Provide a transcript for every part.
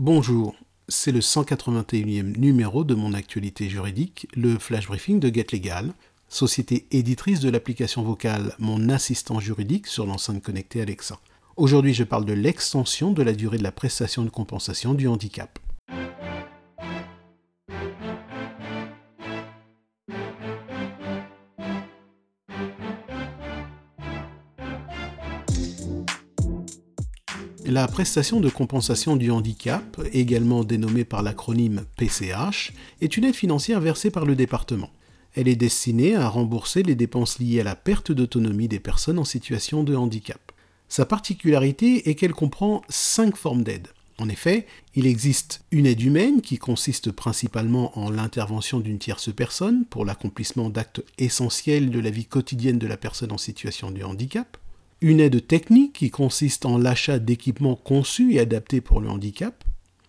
Bonjour, c'est le 181e numéro de mon actualité juridique, le flash briefing de GetLegal, société éditrice de l'application vocale Mon assistant juridique sur l'enceinte connectée Alexa. Aujourd'hui, je parle de l'extension de la durée de la prestation de compensation du handicap. La prestation de compensation du handicap, également dénommée par l'acronyme PCH, est une aide financière versée par le département. Elle est destinée à rembourser les dépenses liées à la perte d'autonomie des personnes en situation de handicap. Sa particularité est qu'elle comprend cinq formes d'aide. En effet, il existe une aide humaine qui consiste principalement en l'intervention d'une tierce personne pour l'accomplissement d'actes essentiels de la vie quotidienne de la personne en situation de handicap une aide technique qui consiste en l'achat d'équipements conçus et adaptés pour le handicap,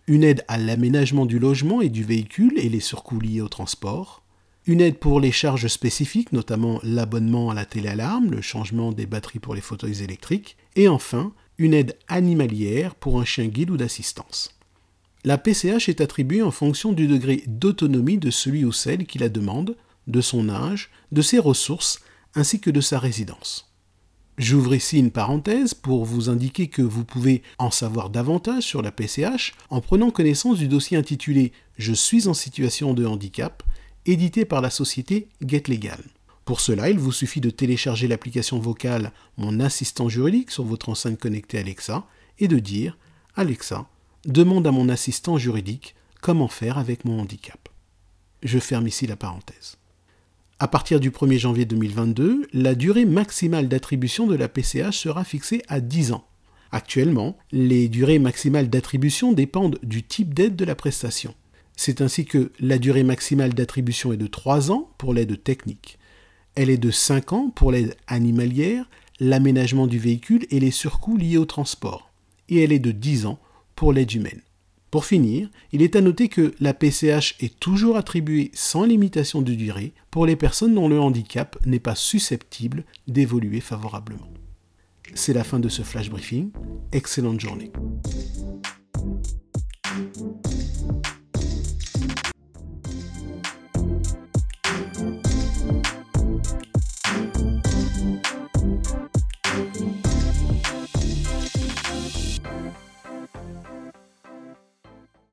une aide à l'aménagement du logement et du véhicule et les surcoûts liés au transport, une aide pour les charges spécifiques, notamment l'abonnement à la téléalarme, le changement des batteries pour les fauteuils électriques, et enfin une aide animalière pour un chien guide ou d'assistance. La PCH est attribuée en fonction du degré d'autonomie de celui ou celle qui la demande, de son âge, de ses ressources, ainsi que de sa résidence. J'ouvre ici une parenthèse pour vous indiquer que vous pouvez en savoir davantage sur la PCH en prenant connaissance du dossier intitulé Je suis en situation de handicap, édité par la société GetLegal. Pour cela, il vous suffit de télécharger l'application vocale Mon assistant juridique sur votre enceinte connectée Alexa et de dire Alexa, demande à mon assistant juridique comment faire avec mon handicap. Je ferme ici la parenthèse. À partir du 1er janvier 2022, la durée maximale d'attribution de la PCH sera fixée à 10 ans. Actuellement, les durées maximales d'attribution dépendent du type d'aide de la prestation. C'est ainsi que la durée maximale d'attribution est de 3 ans pour l'aide technique. Elle est de 5 ans pour l'aide animalière, l'aménagement du véhicule et les surcoûts liés au transport. Et elle est de 10 ans pour l'aide humaine. Pour finir, il est à noter que la PCH est toujours attribuée sans limitation de durée pour les personnes dont le handicap n'est pas susceptible d'évoluer favorablement. C'est la fin de ce flash briefing. Excellente journée.